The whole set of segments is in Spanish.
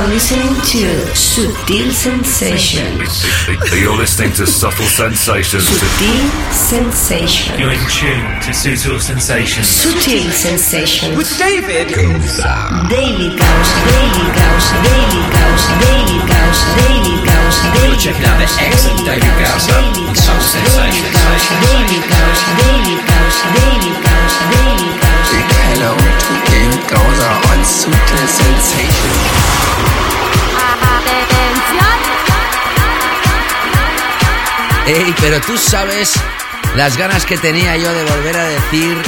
are listening to Sutil Sensations. You're listening to Subtle Sensations. Sutil Sensations. You're in tune to Sutil Sensations. Sutil Sensations. With David Daily Gausa, Daily Gausa, Daily Gausa, Daily Gausa, Daily Gausa, Daily You're checking out the excellent David Gausa on Subtle Sensations. Daily Gausa, Daily Gausa, Daily Gausa, Daily Gausa. Big. Ey, pero tú sabes las ganas que tenía yo de volver a decir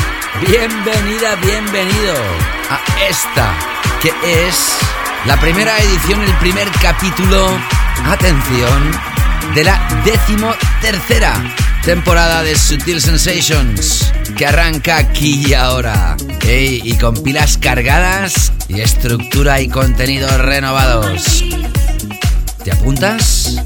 bienvenida, bienvenido a esta, que es la primera edición, el primer capítulo, atención, de la décimo tercera temporada de Sutil Sensations, que arranca aquí y ahora. Y con pilas cargadas y estructura y contenidos renovados. ¿Te apuntas?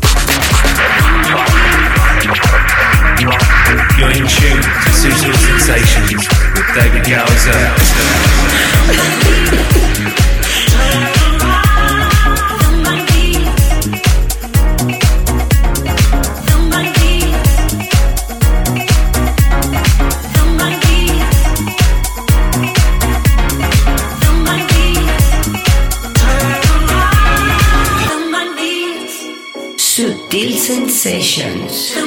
Sutil Sensations. Turn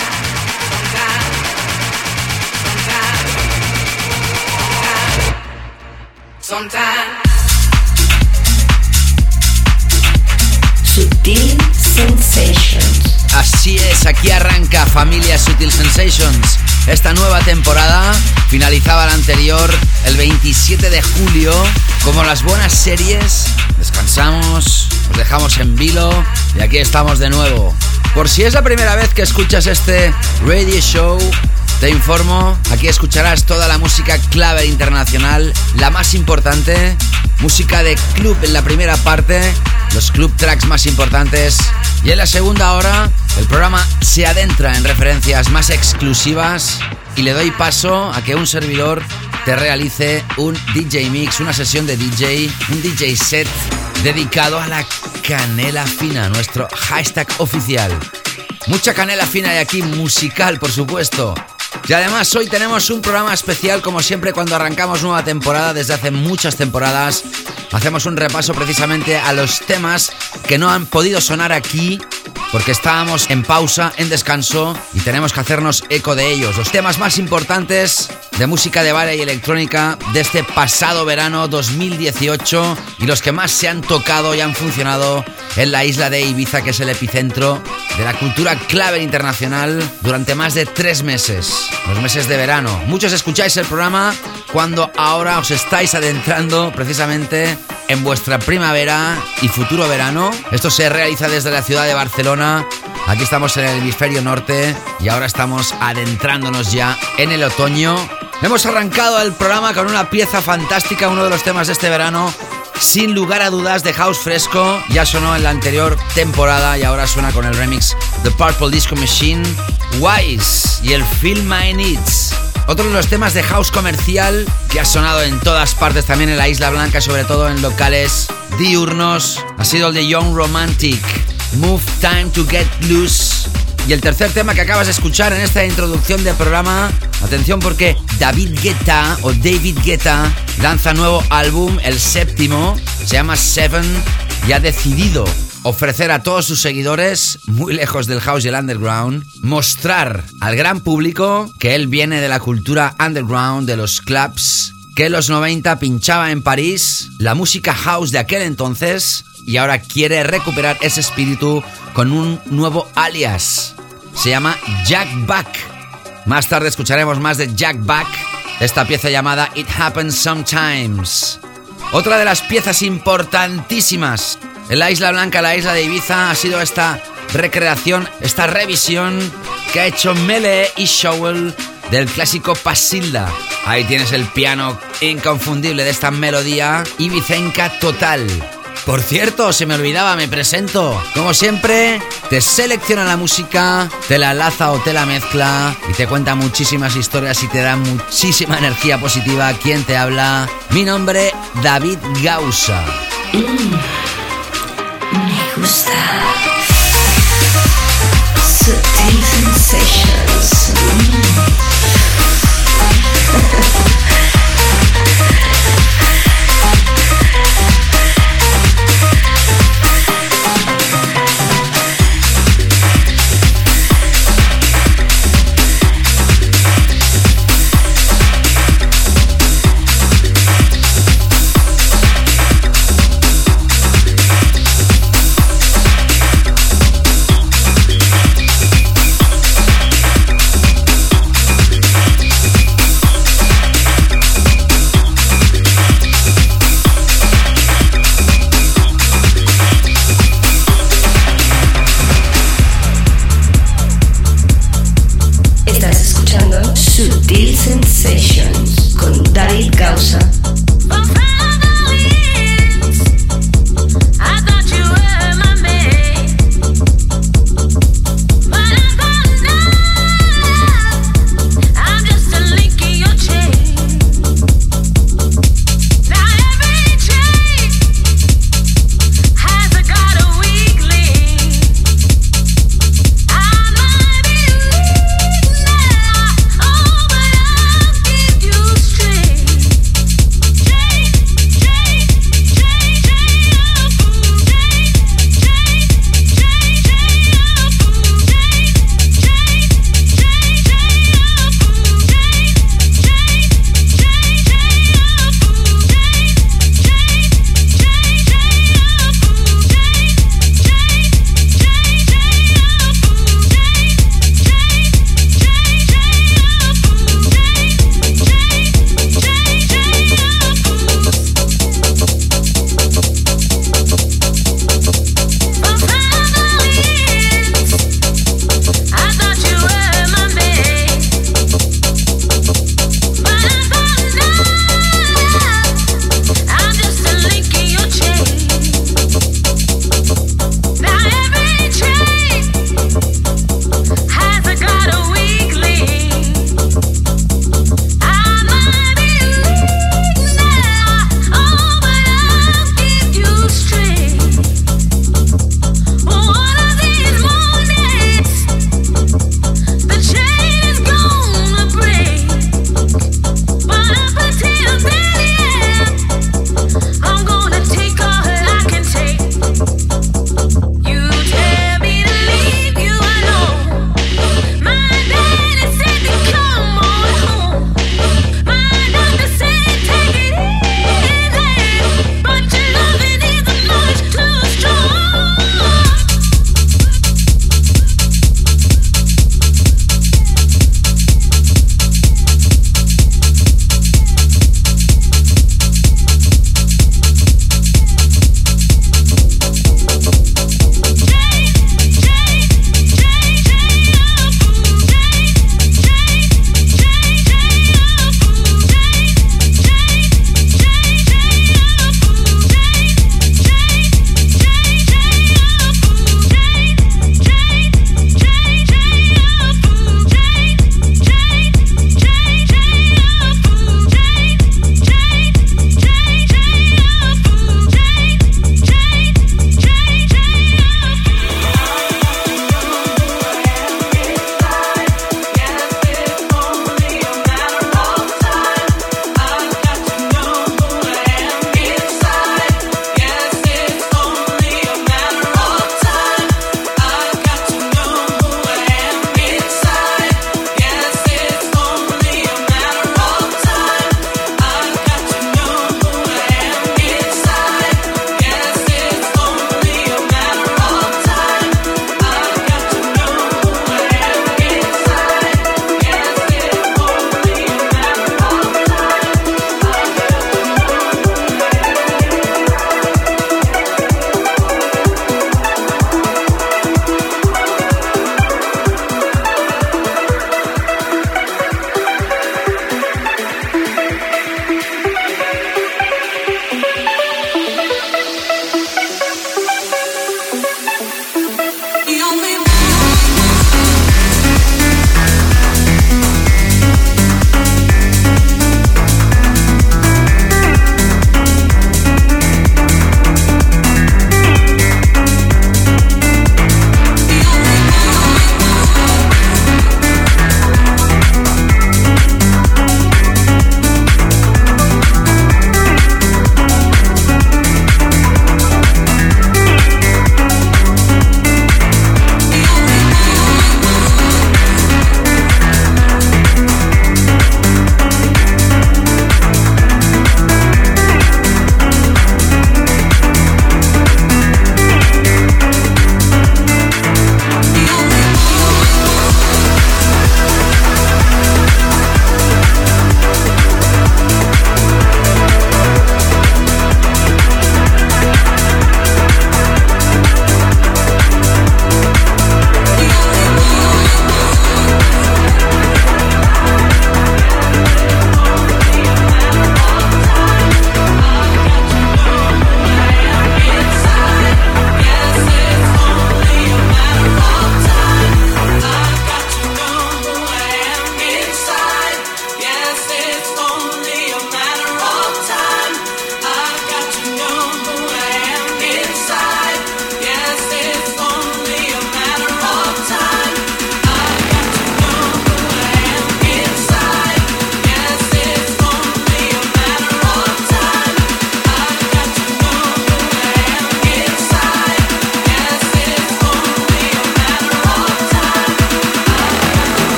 Sometimes. Sutil Sensations. Así es, aquí arranca Familia Sutil Sensations. Esta nueva temporada finalizaba la anterior el 27 de julio. Como las buenas series, descansamos, os dejamos en vilo y aquí estamos de nuevo. Por si es la primera vez que escuchas este radio show, te informo, aquí escucharás toda la música clave internacional, la más importante, música de club en la primera parte, los club tracks más importantes y en la segunda hora el programa se adentra en referencias más exclusivas y le doy paso a que un servidor te realice un DJ mix, una sesión de DJ, un DJ set dedicado a la canela fina, nuestro hashtag oficial. Mucha canela fina hay aquí, musical por supuesto. Y además hoy tenemos un programa especial como siempre cuando arrancamos nueva temporada desde hace muchas temporadas. Hacemos un repaso precisamente a los temas que no han podido sonar aquí porque estábamos en pausa, en descanso y tenemos que hacernos eco de ellos. Los temas más importantes de música de baile y electrónica de este pasado verano 2018 y los que más se han tocado y han funcionado en la isla de Ibiza, que es el epicentro de la cultura clave internacional durante más de tres meses, los meses de verano. Muchos escucháis el programa cuando ahora os estáis adentrando precisamente en vuestra primavera y futuro verano. Esto se realiza desde la ciudad de Barcelona. Aquí estamos en el hemisferio norte y ahora estamos adentrándonos ya en el otoño. Hemos arrancado el programa con una pieza fantástica, uno de los temas de este verano. Sin lugar a dudas de House Fresco, ya sonó en la anterior temporada y ahora suena con el remix The Purple Disco Machine, Wise y el Feel My Needs. Otro de los temas de house comercial que ha sonado en todas partes, también en la Isla Blanca, sobre todo en locales diurnos, ha sido el de Young Romantic, Move Time to Get Loose. Y el tercer tema que acabas de escuchar en esta introducción del programa, atención porque David Guetta o David Guetta lanza nuevo álbum, el séptimo, se llama Seven, y ha decidido ofrecer a todos sus seguidores, muy lejos del house y el underground, mostrar al gran público que él viene de la cultura underground, de los clubs, que en los 90 pinchaba en París la música house de aquel entonces y ahora quiere recuperar ese espíritu con un nuevo alias. se llama Jack Back. Más tarde escucharemos más de Jack Back, esta pieza llamada It Happens Sometimes. Otra de las piezas importantísimas en la Isla Blanca, la isla de Ibiza, ha sido esta recreación, esta revisión que ha hecho Mele y Showell del clásico Pasilda. Ahí tienes el piano inconfundible de esta melodía ibicenca total. Por cierto, se me olvidaba, me presento. Como siempre, te selecciona la música, te la laza o te la mezcla y te cuenta muchísimas historias y te da muchísima energía positiva. ¿Quién te habla? Mi nombre, David Gausa. Me gusta. Sensations.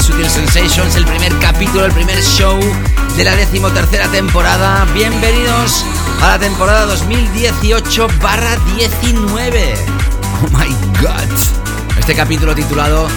Sutil Sensations, el primer capítulo, el primer show de la decimotercera temporada. Bienvenidos a la temporada 2018-19. Oh my god. Este capítulo titulado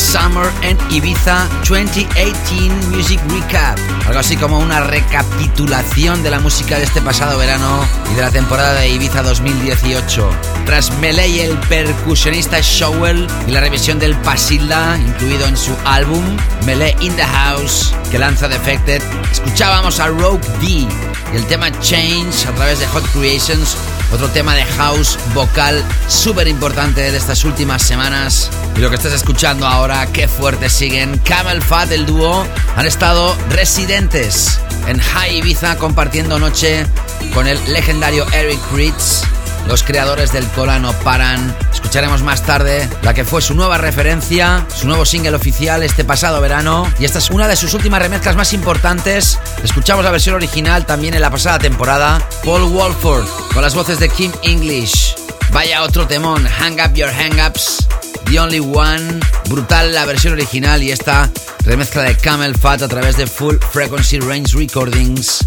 Summer and Ibiza 2018 Music Recap. Algo así como una recapitulación de la música de este pasado verano y de la temporada de Ibiza 2018. Tras Melee y el percusionista Showell y la revisión del Pasilda, incluido en su álbum Melee in the House, que lanza Defected, escuchábamos a Rogue D y el tema Change a través de Hot Creations otro tema de house vocal súper importante de estas últimas semanas. Y lo que estás escuchando ahora, qué fuerte siguen. Camel Fat, el dúo, han estado residentes en High Ibiza compartiendo noche con el legendario Eric Ritz. Los creadores del Colano paran. Escucharemos más tarde la que fue su nueva referencia, su nuevo single oficial este pasado verano. Y esta es una de sus últimas remezclas más importantes. Escuchamos la versión original también en la pasada temporada. Paul Walford con las voces de Kim English. Vaya otro temón, Hang Up Your Hang Ups. The Only One. Brutal la versión original y esta remezcla de Camel Fat a través de Full Frequency Range Recordings.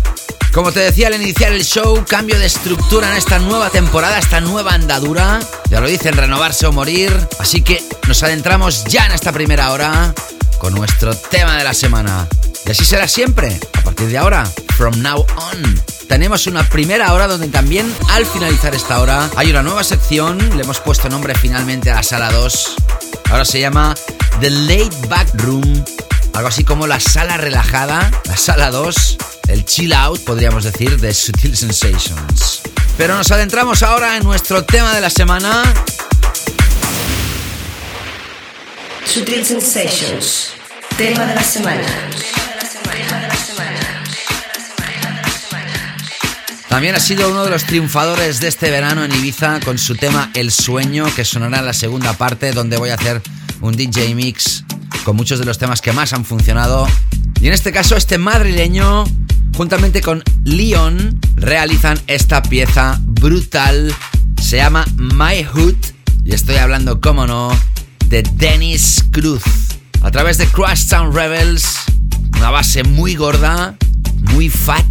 Como te decía al iniciar el show, cambio de estructura en esta nueva temporada, esta nueva andadura. Ya lo dicen, renovarse o morir. Así que nos adentramos ya en esta primera hora con nuestro tema de la semana. Y así será siempre, a partir de ahora, from now on. Tenemos una primera hora donde también al finalizar esta hora hay una nueva sección, le hemos puesto nombre finalmente a la sala 2. Ahora se llama The Late Back Room, algo así como la sala relajada, la sala 2 el chill out, podríamos decir, de Sutil Sensations. Pero nos adentramos ahora en nuestro tema de la semana. Sutil Sensations. Tema de la semana. También ha sido uno de los triunfadores de este verano en Ibiza con su tema El Sueño, que sonará en la segunda parte, donde voy a hacer un DJ mix con muchos de los temas que más han funcionado. Y en este caso, este madrileño juntamente con Leon, realizan esta pieza brutal. Se llama My Hood y estoy hablando, como no, de Dennis Cruz. A través de Crash Town Rebels, una base muy gorda, muy fat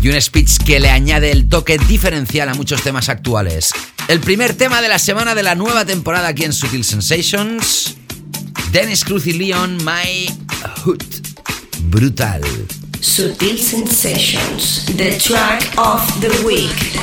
y un speech que le añade el toque diferencial a muchos temas actuales. El primer tema de la semana de la nueva temporada aquí en Sutil Sensations. Dennis Cruz y Leon, My Hood. Brutal. Sutil Sensations, the track of the week.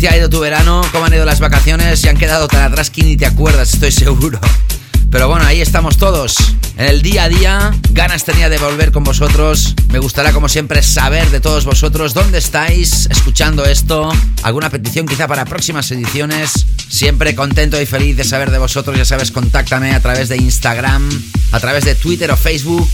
Te ha ido tu verano? ¿Cómo han ido las vacaciones? Se han quedado tan atrás que ni te acuerdas, estoy seguro. Pero bueno, ahí estamos todos. En el día a día, ganas tenía de volver con vosotros. Me gustará, como siempre, saber de todos vosotros dónde estáis escuchando esto. Alguna petición quizá para próximas ediciones. Siempre contento y feliz de saber de vosotros. Ya sabes, contáctame a través de Instagram, a través de Twitter o Facebook.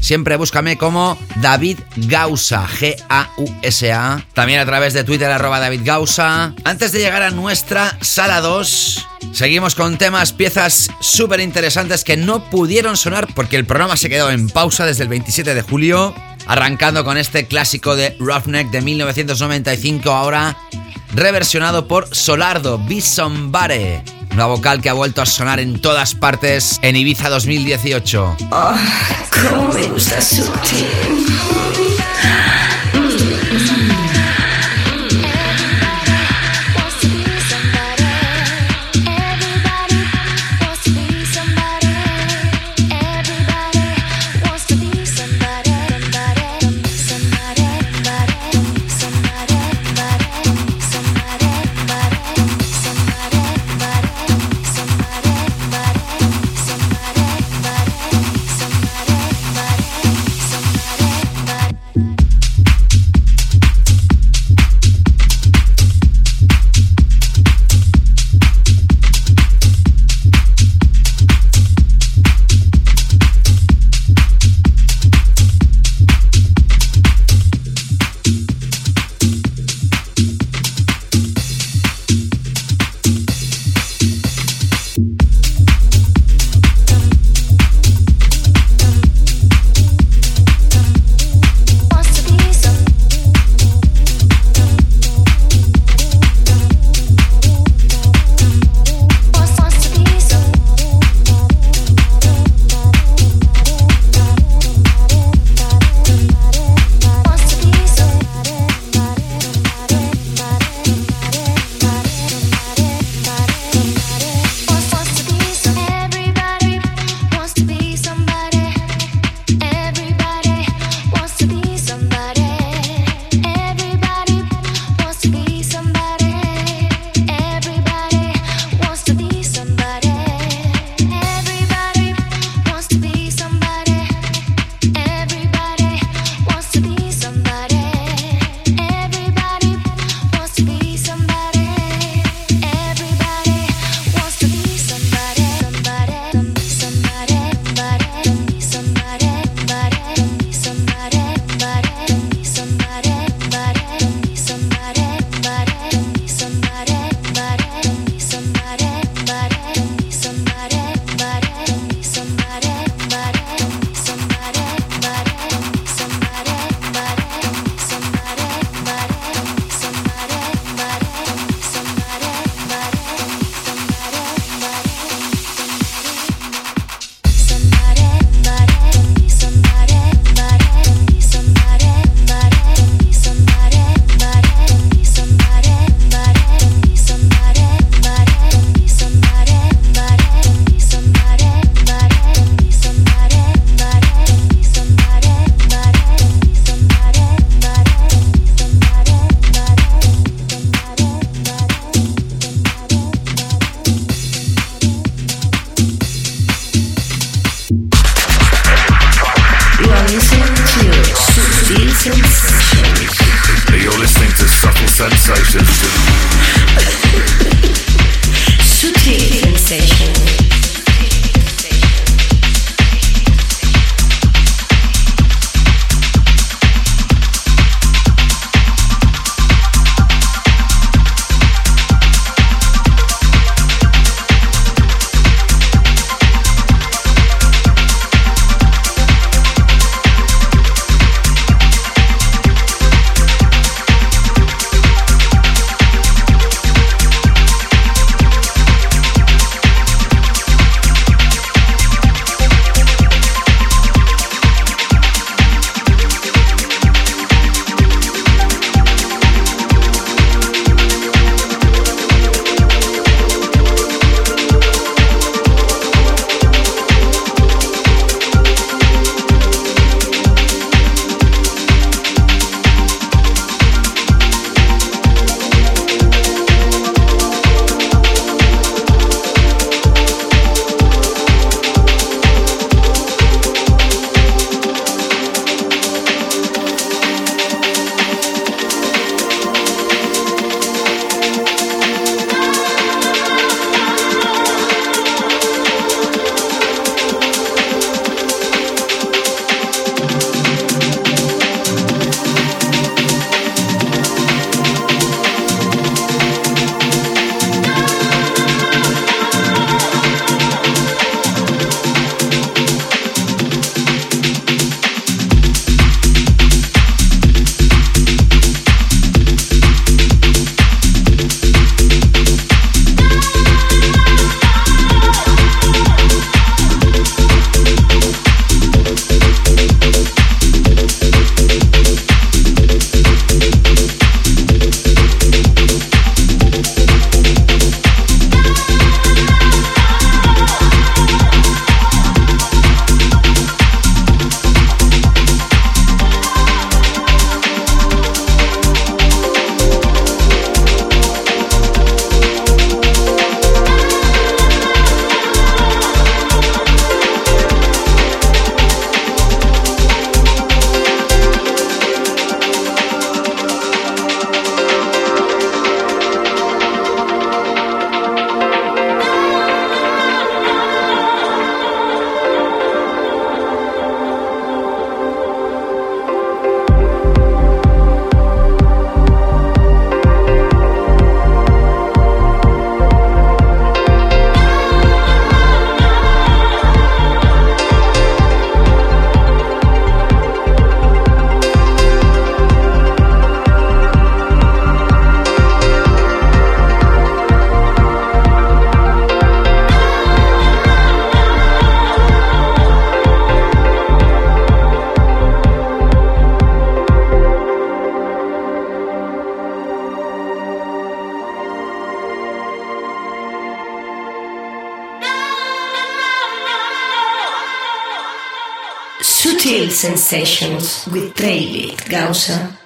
Siempre búscame como David Gausa, G-A-U-S-A. También a través de Twitter, arroba David Gausa. Antes de llegar a nuestra sala 2, seguimos con temas, piezas súper interesantes que no pudieron sonar porque el programa se quedó en pausa desde el 27 de julio. Arrancando con este clásico de Roughneck de 1995, ahora reversionado por Solardo, Be Somebody. Una vocal que ha vuelto a sonar en todas partes en Ibiza 2018. Oh, cómo me gusta Sutil. Sensations with David Gausa.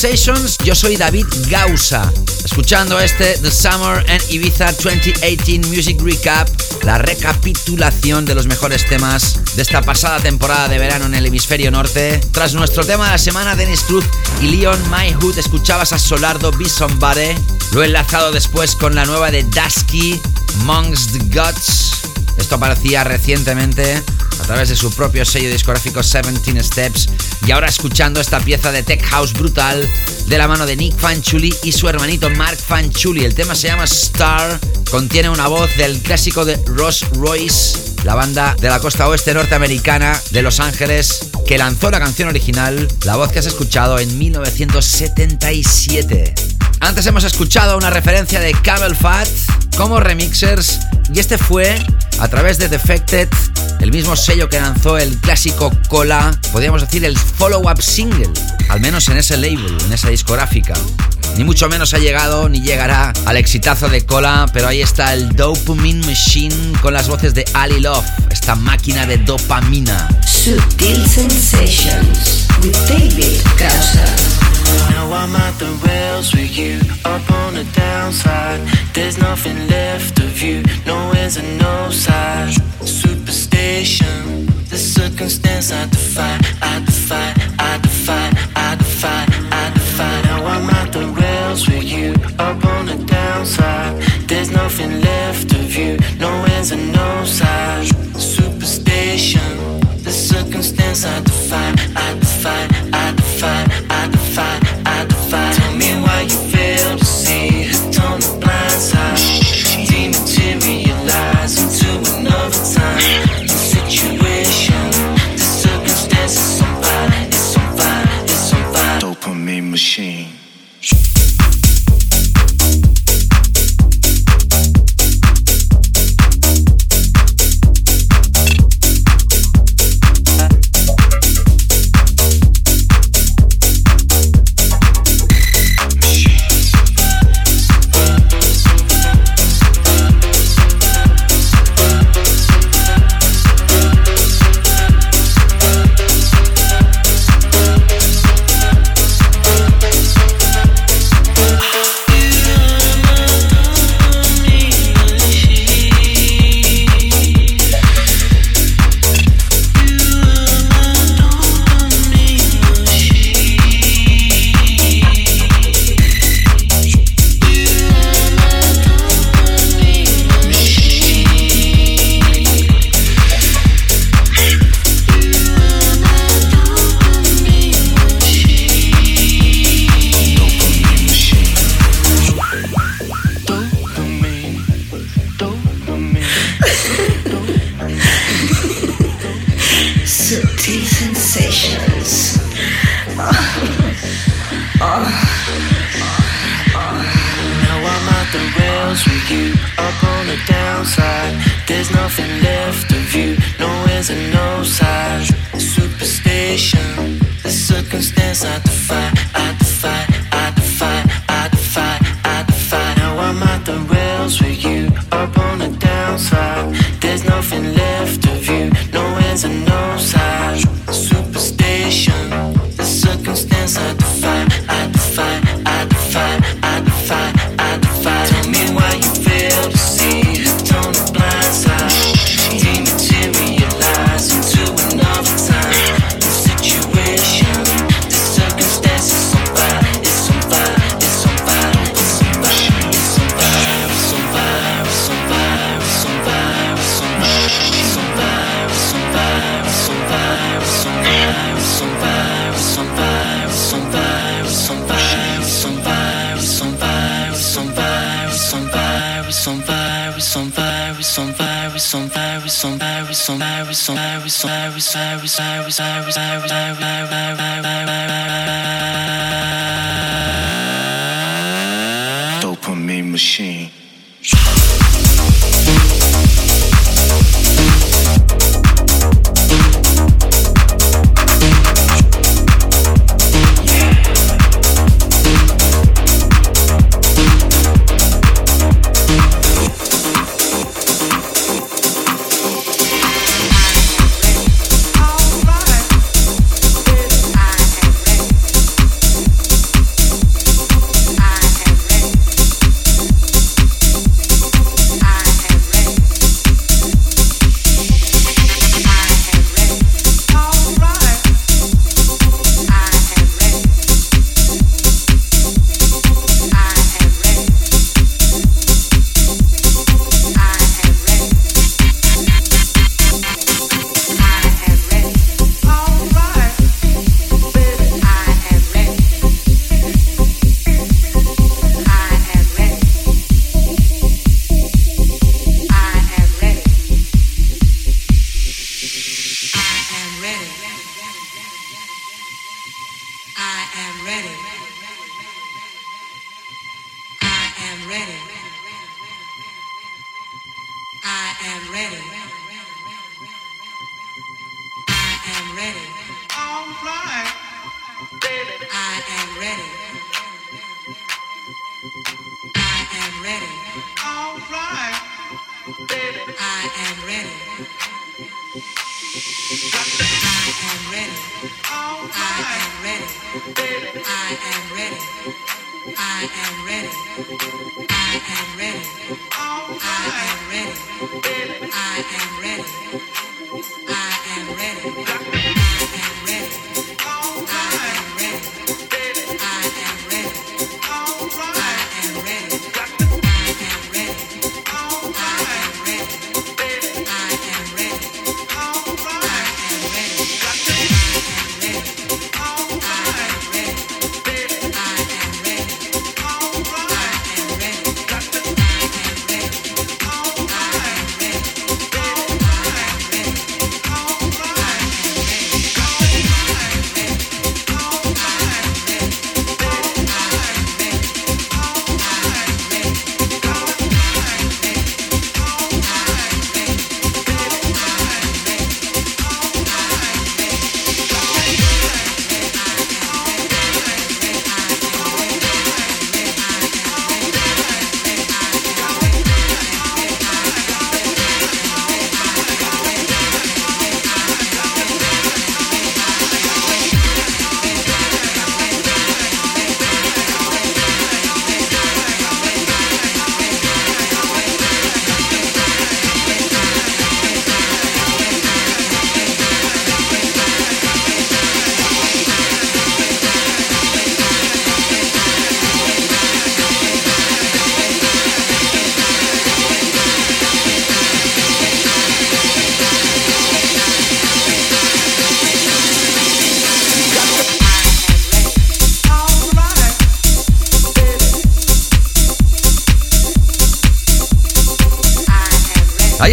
Sensations? Yo soy David Gausa. Escuchando este The Summer and Ibiza 2018 Music Recap, la recapitulación de los mejores temas de esta pasada temporada de verano en el hemisferio norte. Tras nuestro tema de la semana, Dennis Cruz y Leon My Hood, escuchabas a Solardo Be Somebody. Lo he enlazado después con la nueva de Dusky, Amongst the Gods. Esto aparecía recientemente a través de su propio sello discográfico 17 Steps y ahora escuchando esta pieza de Tech House brutal de la mano de Nick Fanchuli y su hermanito Mark Fanchuli. El tema se llama Star, contiene una voz del clásico de Ross Royce, la banda de la costa oeste norteamericana de Los Ángeles que lanzó la canción original, la voz que has escuchado en 1977. Antes hemos escuchado una referencia de Camel Fat como remixers y este fue a través de Defected el mismo sello que lanzó el clásico Cola, podríamos decir el follow-up single, al menos en ese label, en esa discográfica. Ni mucho menos ha llegado ni llegará al exitazo de Cola, pero ahí está el Dopamine Machine con las voces de Ali Love, esta máquina de dopamina. Subtil Sensations with David Now I'm at the rails with you, up on the downside. There's nothing left of you, no ends and no sides. situation, the circumstance I defy, I defy, I defy, I defy, I defy. Now I'm at the rails with you, up on the downside. There's nothing left of you, no ends and no sides. Superstition, the circumstance I defy, I defy, I defy, I defy, I defy. Tell me why you fail to see it on the blind side. Dematerialize into another time.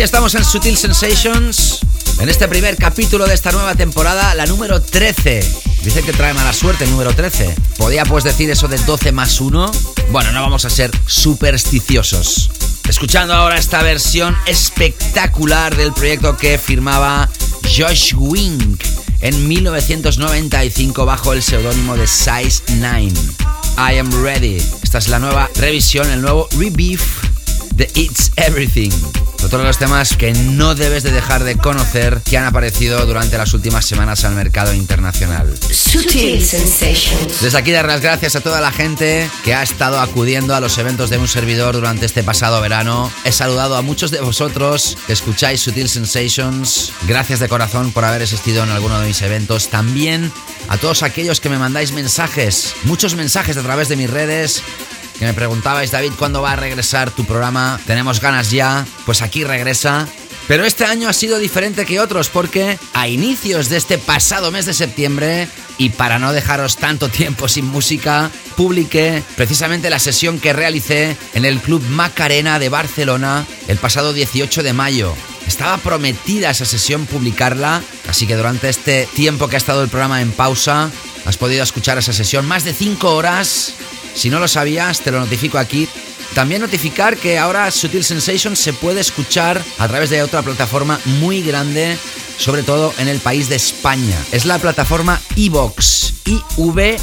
Estamos en Sutil Sensations. En este primer capítulo de esta nueva temporada, la número 13. Dicen que trae mala suerte el número 13. ¿Podía pues decir eso de 12 más 1? Bueno, no vamos a ser supersticiosos. Escuchando ahora esta versión espectacular del proyecto que firmaba Josh Wink en 1995 bajo el seudónimo de Size 9. I am ready. Esta es la nueva revisión, el nuevo rebeef de It's Everything. Otro de los temas que no debes de dejar de conocer que han aparecido durante las últimas semanas al mercado internacional. Sutil Sensations. Desde aquí dar las gracias a toda la gente que ha estado acudiendo a los eventos de un servidor durante este pasado verano. He saludado a muchos de vosotros que escucháis Sutil Sensations. Gracias de corazón por haber asistido en alguno de mis eventos. También a todos aquellos que me mandáis mensajes, muchos mensajes a través de mis redes que me preguntabais, David, ¿cuándo va a regresar tu programa? Tenemos ganas ya, pues aquí regresa. Pero este año ha sido diferente que otros porque a inicios de este pasado mes de septiembre, y para no dejaros tanto tiempo sin música, publiqué precisamente la sesión que realicé en el Club Macarena de Barcelona el pasado 18 de mayo. Estaba prometida esa sesión publicarla, así que durante este tiempo que ha estado el programa en pausa, has podido escuchar esa sesión más de 5 horas si no lo sabías, te lo notifico aquí. También notificar que ahora Sutil Sensation se puede escuchar a través de otra plataforma muy grande, sobre todo en el país de España. Es la plataforma Evox, I-V-O-O-X.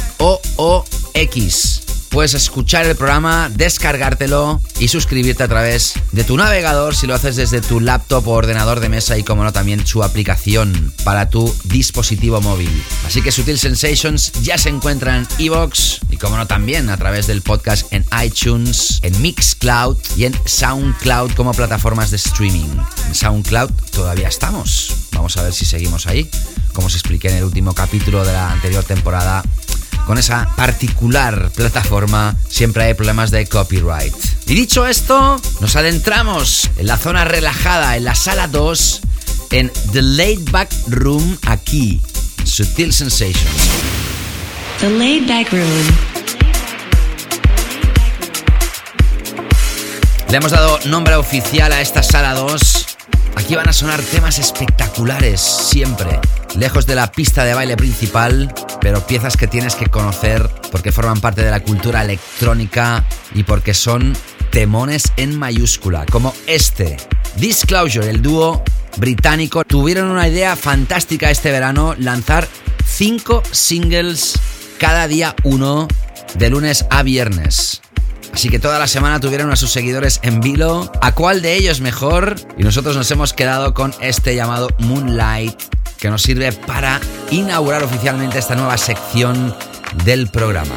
Puedes escuchar el programa, descargártelo y suscribirte a través de tu navegador si lo haces desde tu laptop o ordenador de mesa y como no también su aplicación para tu dispositivo móvil. Así que Sutil Sensations ya se encuentra en Evox y como no también a través del podcast en iTunes, en Mixcloud y en SoundCloud como plataformas de streaming. En SoundCloud todavía estamos. Vamos a ver si seguimos ahí. Como os expliqué en el último capítulo de la anterior temporada, con esa particular plataforma siempre hay problemas de copyright. Y dicho esto, nos adentramos en la zona relajada, en la sala 2, en The Laid Back Room aquí, Sutil Sensations. The Laid Back Room. Le hemos dado nombre oficial a esta sala 2. Aquí van a sonar temas espectaculares, siempre. Lejos de la pista de baile principal, pero piezas que tienes que conocer porque forman parte de la cultura electrónica y porque son temones en mayúscula, como este, Disclosure, el dúo británico, tuvieron una idea fantástica este verano, lanzar cinco singles cada día uno, de lunes a viernes. Así que toda la semana tuvieron a sus seguidores en vilo. ¿A cuál de ellos mejor? Y nosotros nos hemos quedado con este llamado Moonlight, que nos sirve para inaugurar oficialmente esta nueva sección del programa.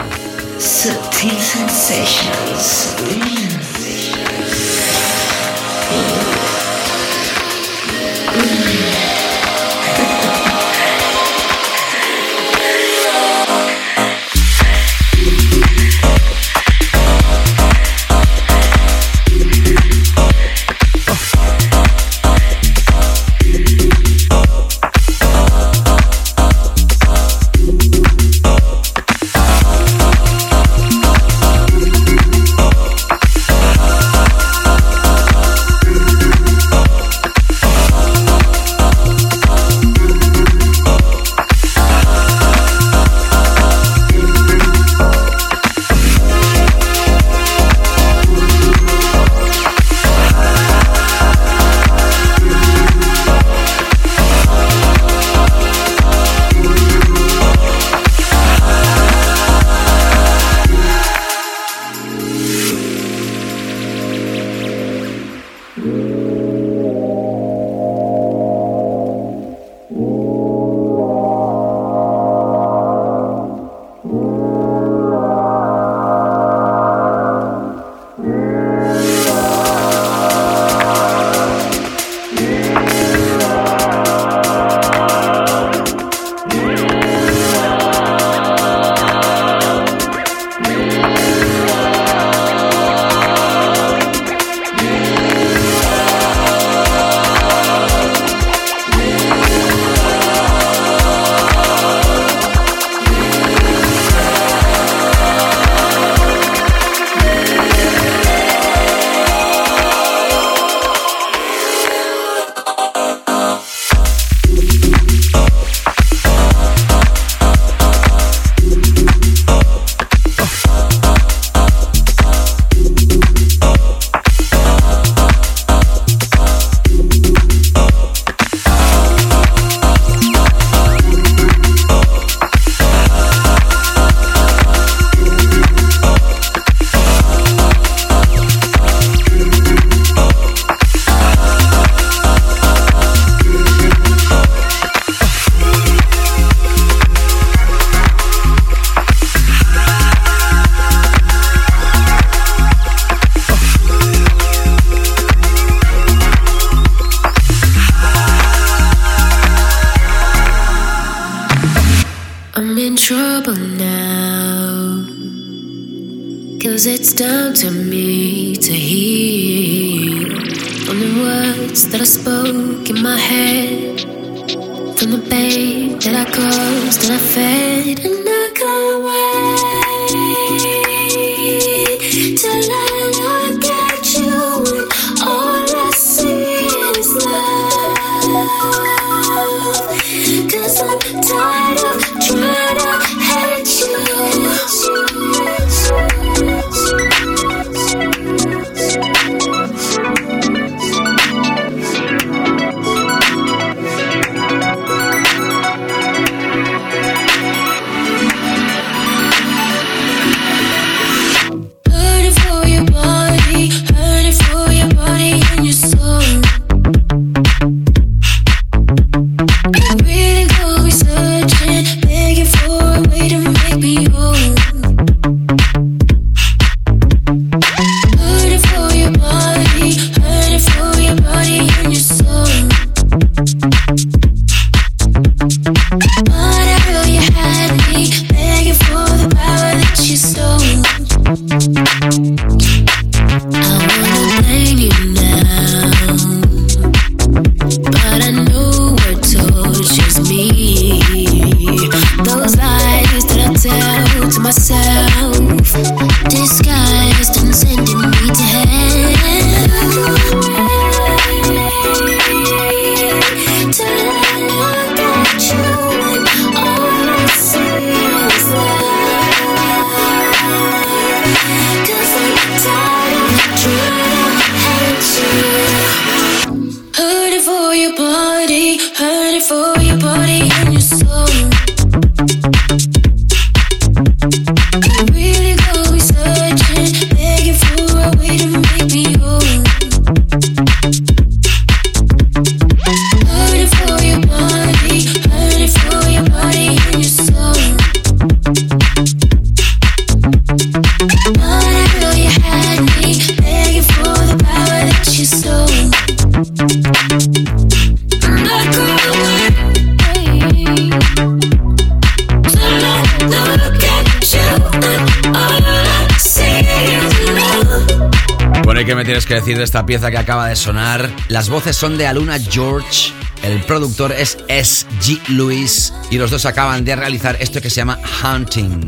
De esta pieza que acaba de sonar? Las voces son de Aluna George, el productor es S.G. Lewis y los dos acaban de realizar esto que se llama Hunting.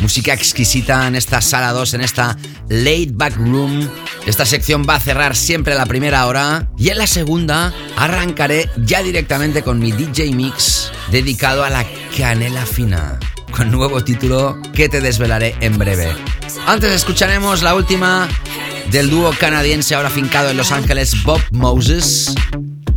Música exquisita en esta sala 2, en esta laid back room. Esta sección va a cerrar siempre la primera hora y en la segunda arrancaré ya directamente con mi DJ Mix dedicado a la canela fina, con nuevo título que te desvelaré en breve. Antes escucharemos la última del dúo canadiense ahora fincado en Los Ángeles, Bob Moses.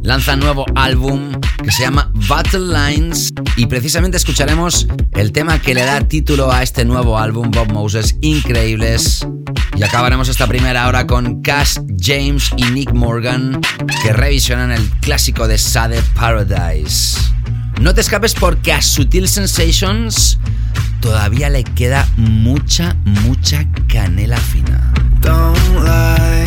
Lanza nuevo álbum que se llama Battle Lines y precisamente escucharemos el tema que le da título a este nuevo álbum, Bob Moses, Increíbles. Y acabaremos esta primera hora con Cass James y Nick Morgan que revisionan el clásico de Sade Paradise. No te escapes porque a Sutil Sensations todavía le queda mucha, mucha canela fina. Don't lie.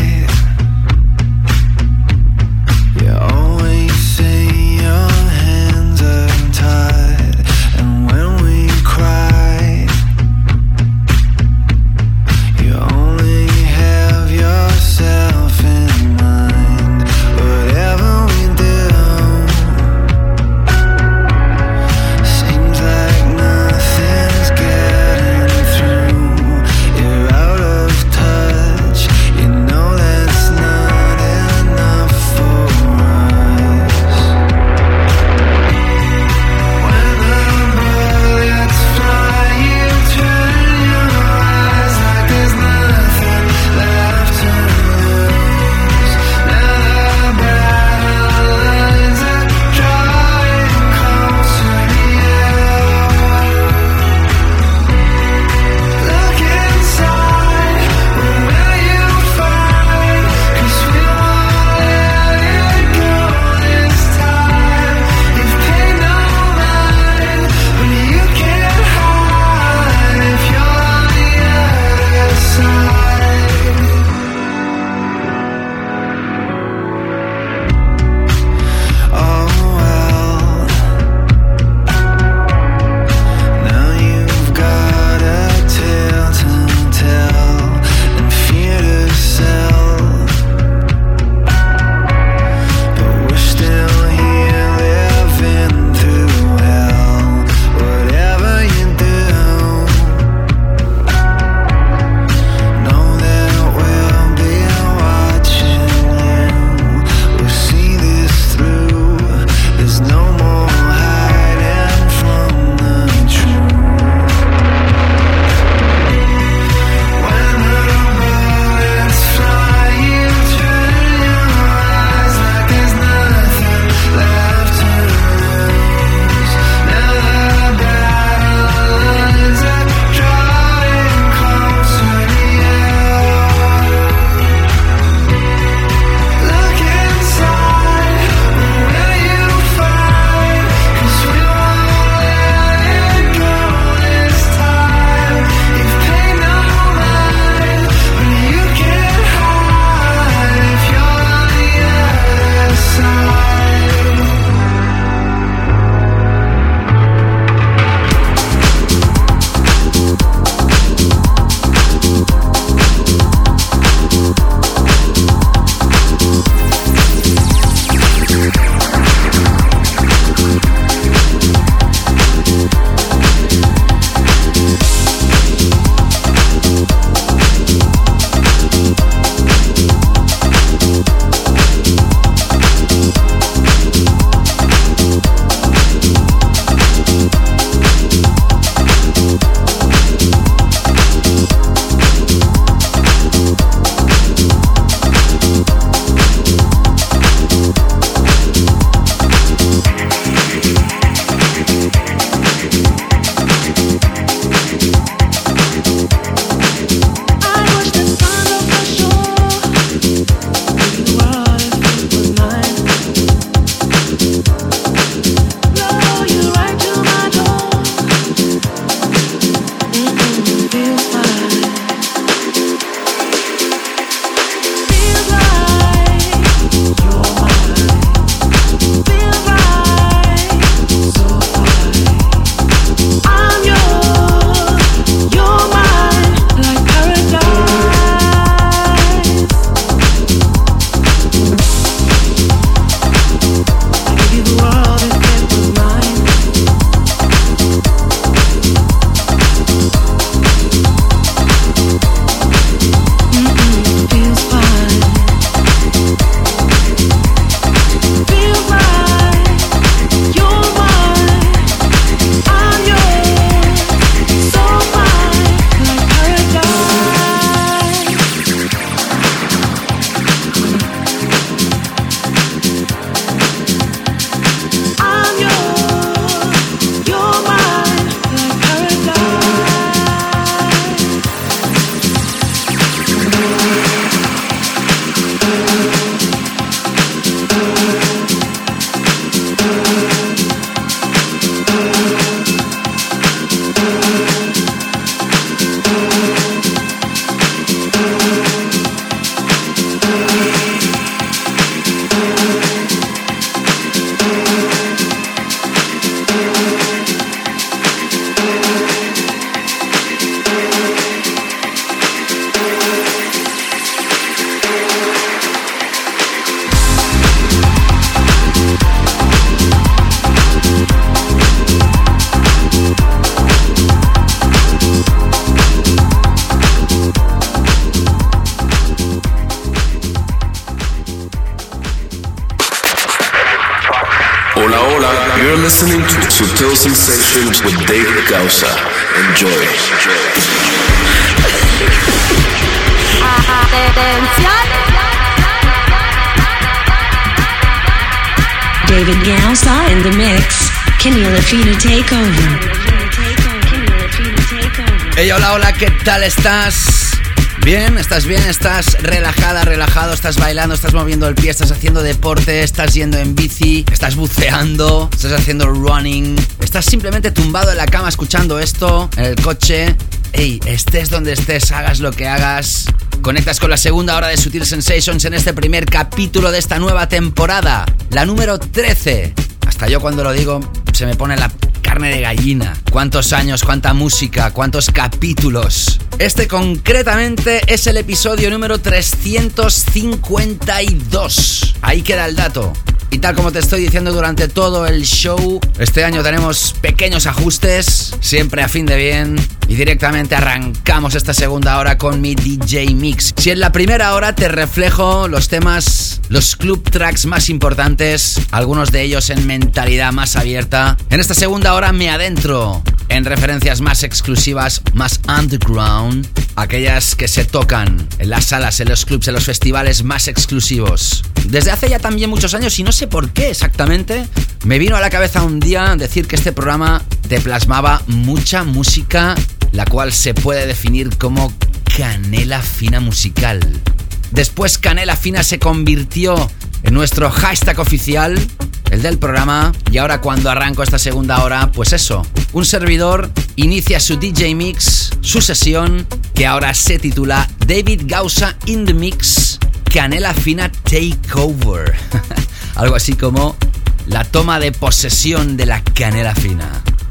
Estás? Bien, estás bien, estás relajada, relajado, estás bailando, estás moviendo el pie, estás haciendo deporte, estás yendo en bici, estás buceando, estás haciendo running, estás simplemente tumbado en la cama escuchando esto, en el coche. Hey, estés donde estés, hagas lo que hagas. Conectas con la segunda hora de Sutil Sensations en este primer capítulo de esta nueva temporada, la número 13. Hasta yo cuando lo digo se me pone la carne de gallina. ¿Cuántos años, cuánta música, cuántos capítulos? Este concretamente es el episodio número 352. Ahí queda el dato. Y tal como te estoy diciendo durante todo el show, este año tenemos pequeños ajustes, siempre a fin de bien. Y directamente arrancamos esta segunda hora con mi DJ Mix. Si en la primera hora te reflejo los temas, los club tracks más importantes, algunos de ellos en mentalidad más abierta, en esta segunda hora me adentro en referencias más exclusivas, más underground, aquellas que se tocan en las salas, en los clubs, en los festivales más exclusivos. Desde hace ya también muchos años y no sé por qué exactamente, me vino a la cabeza un día decir que este programa te plasmaba mucha música, la cual se puede definir como canela fina musical. Después Canela Fina se convirtió en nuestro hashtag oficial, el del programa, y ahora cuando arranco esta segunda hora, pues eso, un servidor inicia su DJ Mix, su sesión, que ahora se titula David Gausa in the Mix, Canela Fina Takeover. Algo así como la toma de posesión de la canela fina.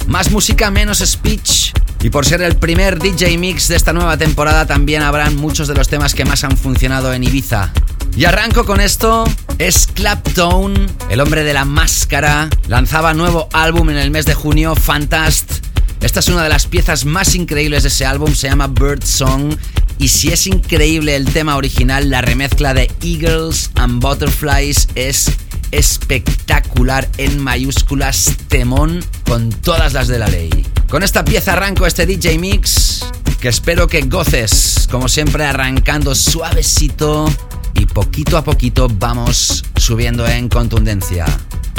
Más música, menos speech. Y por ser el primer DJ Mix de esta nueva temporada, también habrán muchos de los temas que más han funcionado en Ibiza. Y arranco con esto. Es Clapton, el hombre de la máscara. Lanzaba nuevo álbum en el mes de junio, Fantast. Esta es una de las piezas más increíbles de ese álbum, se llama Bird Song. Y si es increíble el tema original, la remezcla de Eagles and Butterflies es espectacular en mayúsculas, temón con todas las de la ley. Con esta pieza arranco este DJ Mix, que espero que goces, como siempre arrancando suavecito y poquito a poquito vamos subiendo en contundencia.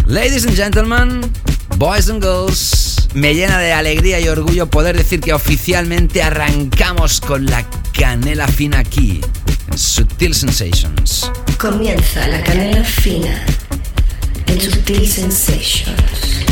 Ladies and gentlemen, boys and girls, me llena de alegría y orgullo poder decir que oficialmente arrancamos con la canela fina aquí, en Sutil Sensations. Comienza la canela fina en Sutil Sensations.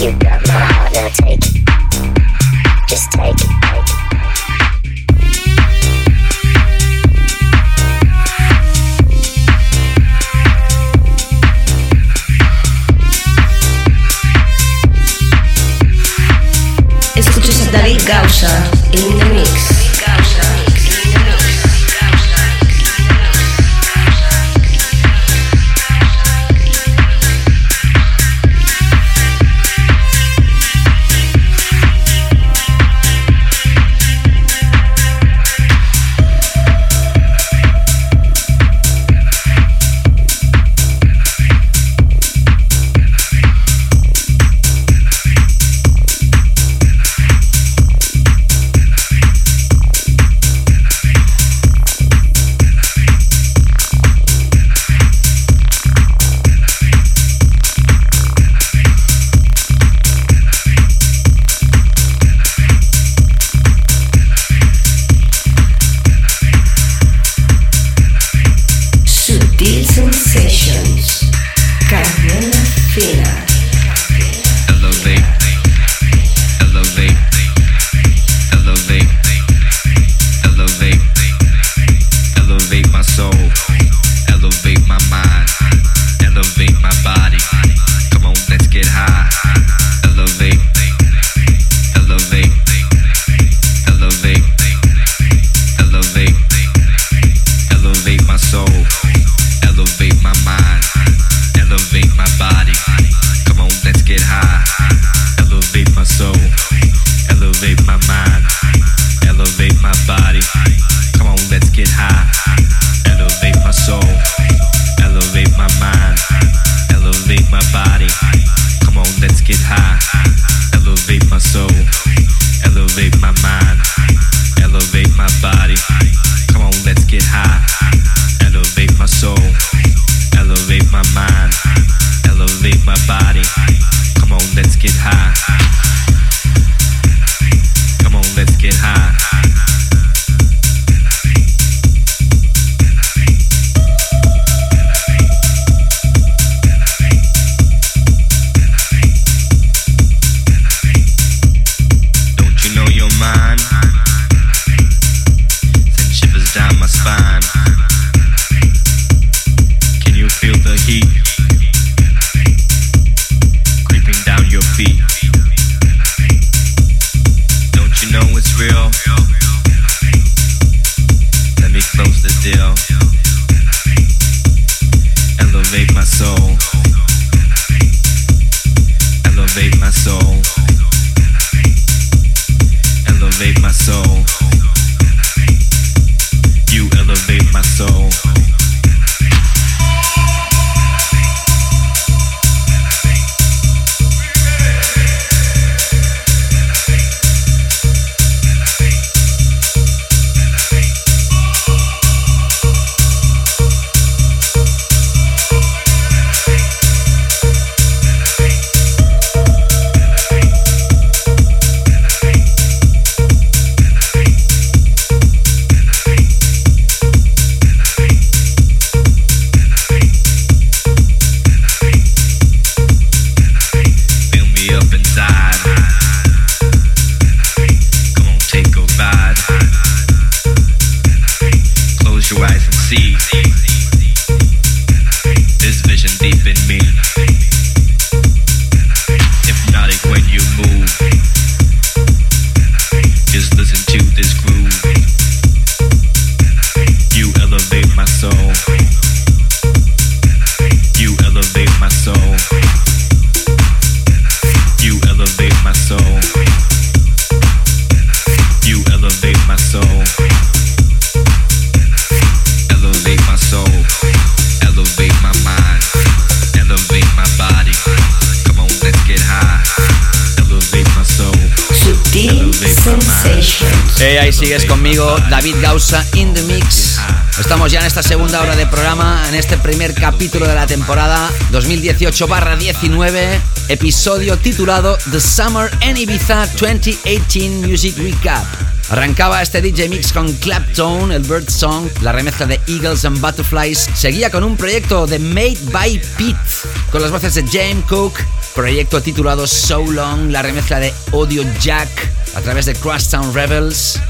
You got my heart, now take it. Just take it. Sigues conmigo, David Gausa in the mix. Estamos ya en esta segunda hora de programa, en este primer capítulo de la temporada 2018-19, episodio titulado The Summer en Ibiza 2018 Music Recap. Arrancaba este DJ Mix con Claptone, el Bird Song, la remezcla de Eagles and Butterflies. Seguía con un proyecto de Made by Pete, con las voces de James Cook, proyecto titulado So Long, la remezcla de Audio Jack a través de Crosstown Rebels.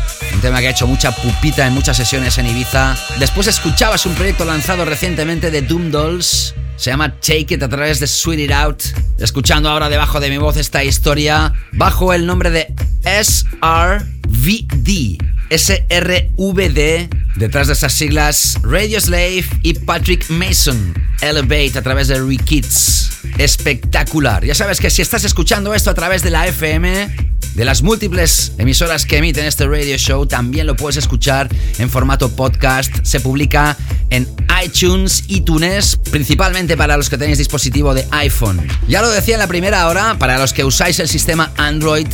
Un tema que ha hecho mucha pupita en muchas sesiones en Ibiza. Después escuchabas un proyecto lanzado recientemente de Doom Dolls. Se llama Take It a través de Sweet It Out. Escuchando ahora debajo de mi voz esta historia bajo el nombre de SRVD. SRVD. Detrás de esas siglas, Radio Slave y Patrick Mason. Elevate a través de Kids. Espectacular. Ya sabes que si estás escuchando esto a través de la FM, de las múltiples emisoras que emiten este radio show, también lo puedes escuchar en formato podcast. Se publica en iTunes, iTunes, principalmente para los que tenéis dispositivo de iPhone. Ya lo decía en la primera hora, para los que usáis el sistema Android,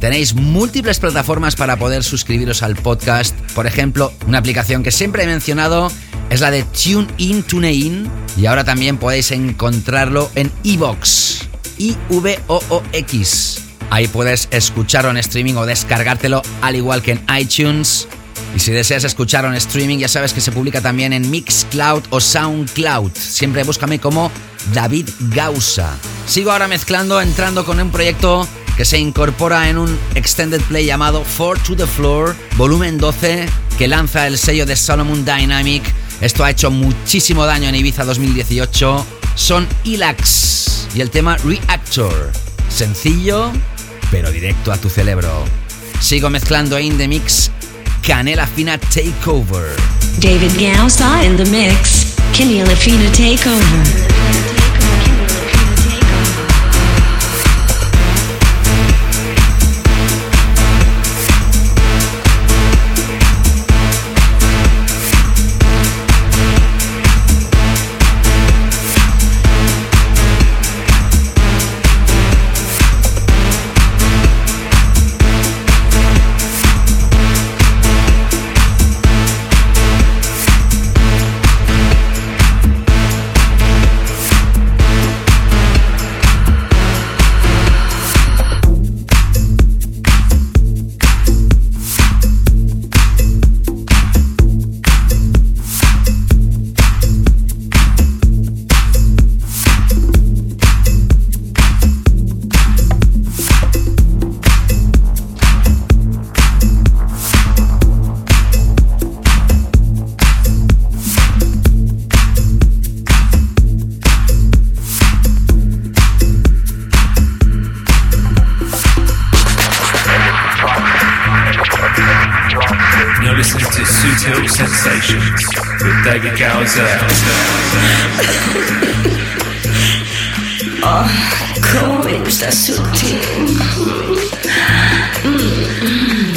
Tenéis múltiples plataformas para poder suscribiros al podcast. Por ejemplo, una aplicación que siempre he mencionado es la de TuneIn, TuneIn. Y ahora también podéis encontrarlo en iVoox. I-V-O-O-X. Ahí puedes escucharlo en streaming o descargártelo al igual que en iTunes. Y si deseas escucharlo en streaming, ya sabes que se publica también en Mixcloud o Soundcloud. Siempre búscame como David Gausa. Sigo ahora mezclando, entrando con un proyecto que se incorpora en un extended play llamado Four to the Floor, volumen 12, que lanza el sello de Solomon Dynamic. Esto ha hecho muchísimo daño en Ibiza 2018. Son Ilax y el tema Reactor. Sencillo, pero directo a tu cerebro. Sigo mezclando in the mix Canela Fina Takeover. David Gausa in the mix. Kenny Lafina Takeover. Sensations with David Gowser. Oh, como me gusta sutil. Mm,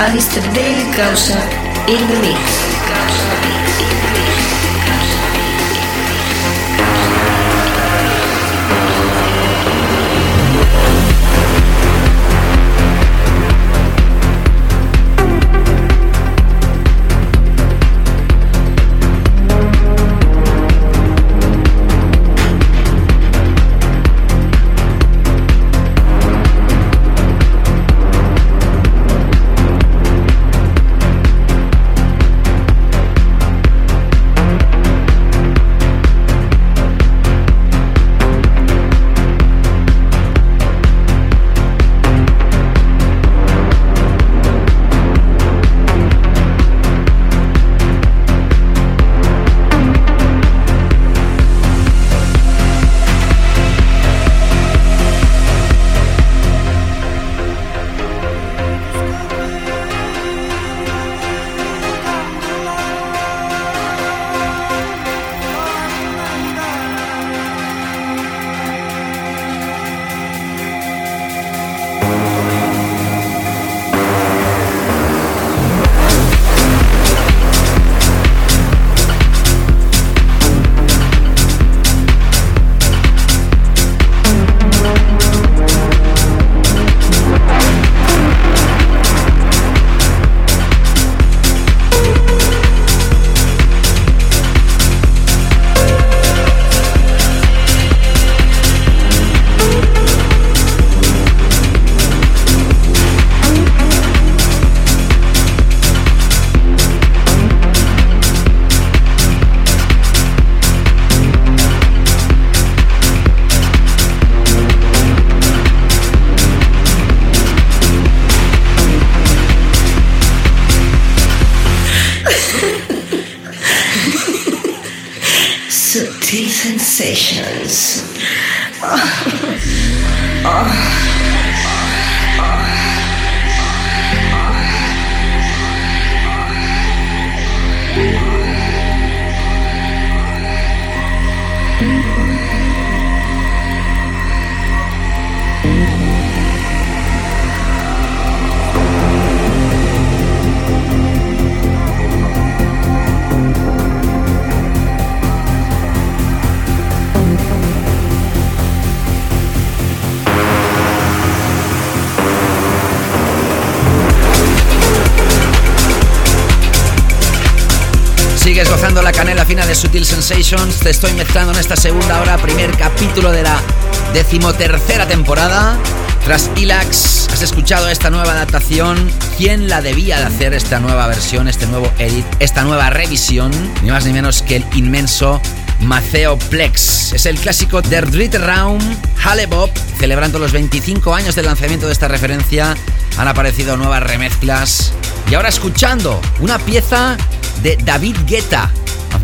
a Mr. David Causa in the mix. Te estoy mezclando en esta segunda hora, primer capítulo de la decimotercera temporada. Tras Ilax, has escuchado esta nueva adaptación. ¿Quién la debía de hacer esta nueva versión, este nuevo edit, esta nueva revisión? Ni más ni menos que el inmenso Maceo Plex. Es el clásico Der Dritte Raum, Halle Bob, celebrando los 25 años del lanzamiento de esta referencia. Han aparecido nuevas remezclas. Y ahora escuchando una pieza de David Guetta.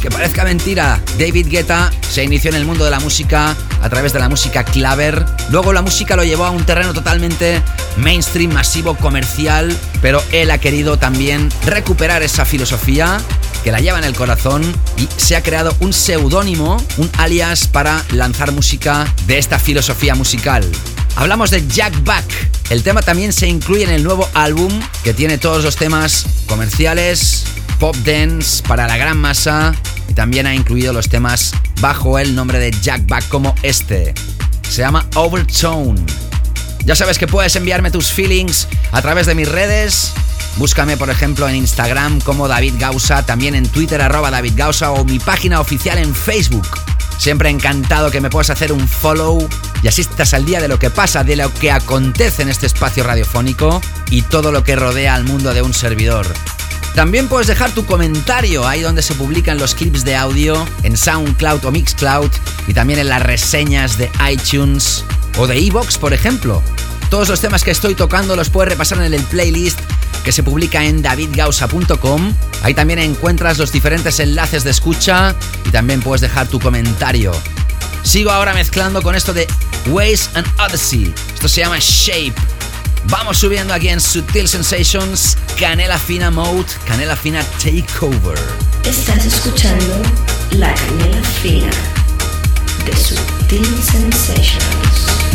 Aunque parezca mentira, David Guetta se inició en el mundo de la música a través de la música claver. Luego la música lo llevó a un terreno totalmente mainstream, masivo, comercial, pero él ha querido también recuperar esa filosofía que la lleva en el corazón y se ha creado un seudónimo, un alias para lanzar música de esta filosofía musical. Hablamos de Jack Back. El tema también se incluye en el nuevo álbum que tiene todos los temas comerciales, pop dance para la gran masa y también ha incluido los temas bajo el nombre de Jack Back como este. Se llama Overtone. Ya sabes que puedes enviarme tus feelings a través de mis redes. Búscame, por ejemplo, en Instagram como David Gausa, también en Twitter arroba David Gausa o mi página oficial en Facebook. Siempre encantado que me puedas hacer un follow y así estás al día de lo que pasa, de lo que acontece en este espacio radiofónico y todo lo que rodea al mundo de un servidor. También puedes dejar tu comentario ahí donde se publican los clips de audio en SoundCloud o Mixcloud y también en las reseñas de iTunes o de Evox, por ejemplo. Todos los temas que estoy tocando los puedes repasar en el playlist que se publica en davidgausa.com. Ahí también encuentras los diferentes enlaces de escucha y también puedes dejar tu comentario. Sigo ahora mezclando con esto de Ways and Odyssey. Esto se llama Shape. Vamos subiendo aquí en Sutil Sensations, Canela Fina Mode, Canela Fina Takeover. Estás escuchando la canela fina de Sutil Sensations.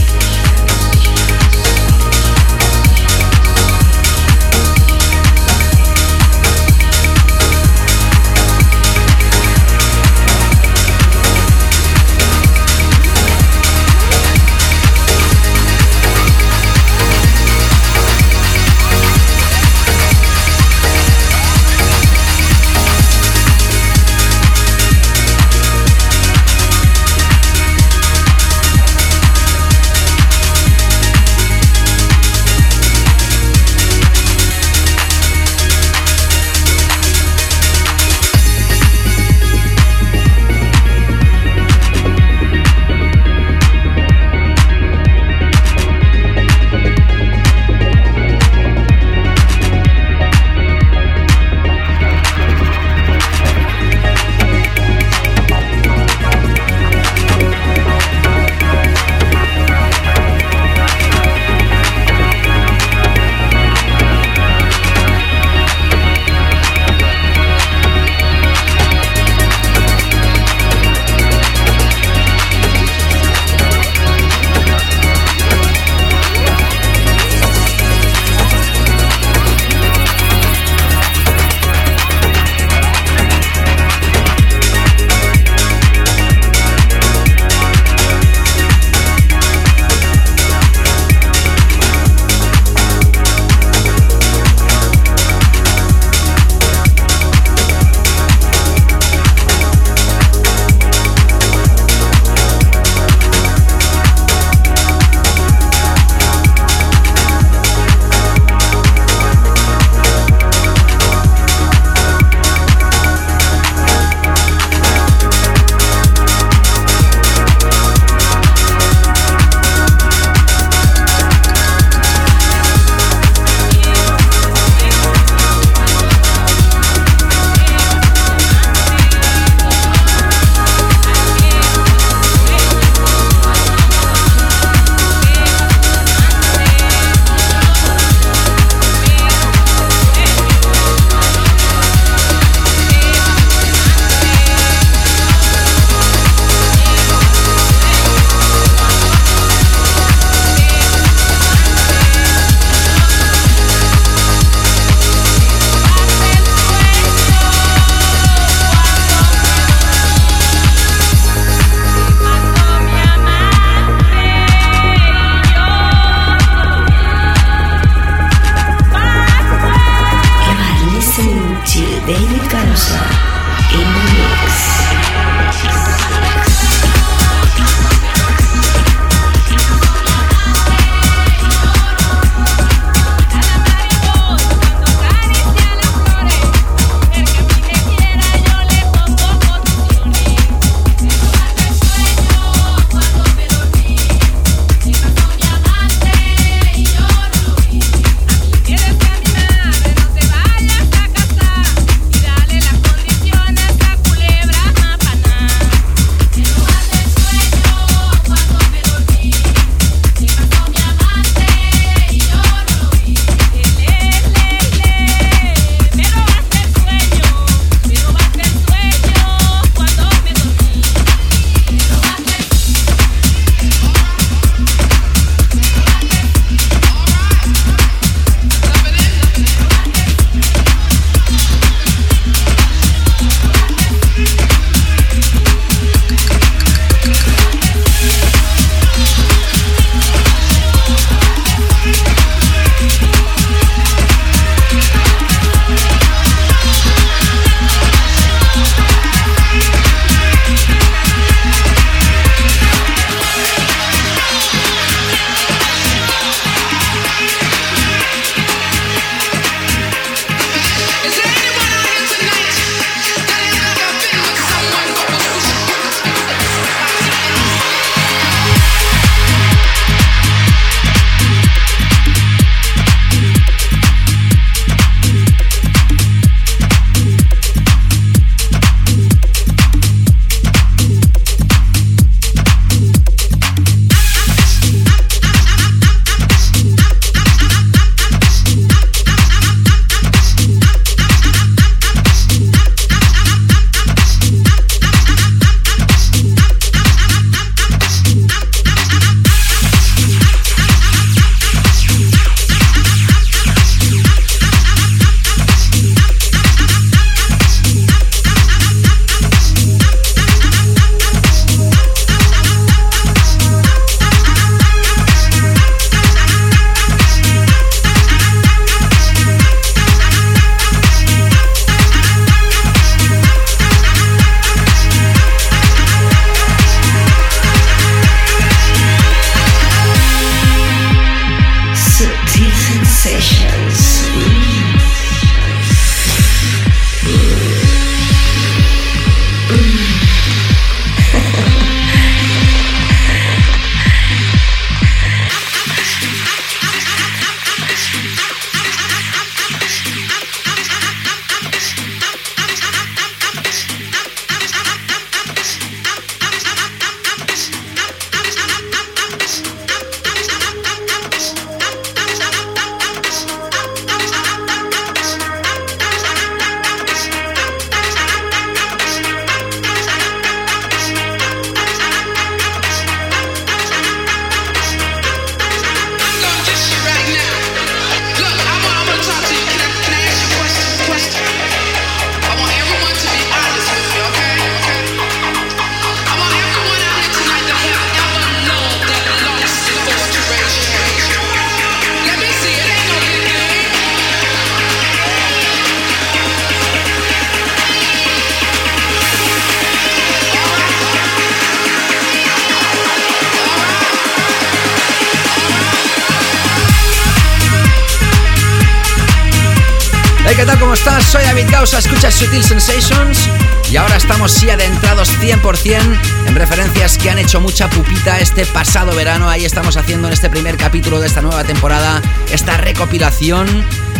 Sensations y ahora estamos sí adentrados 100% en referencias que han hecho mucha pupita este pasado verano. Ahí estamos haciendo en este primer capítulo de esta nueva temporada esta recopilación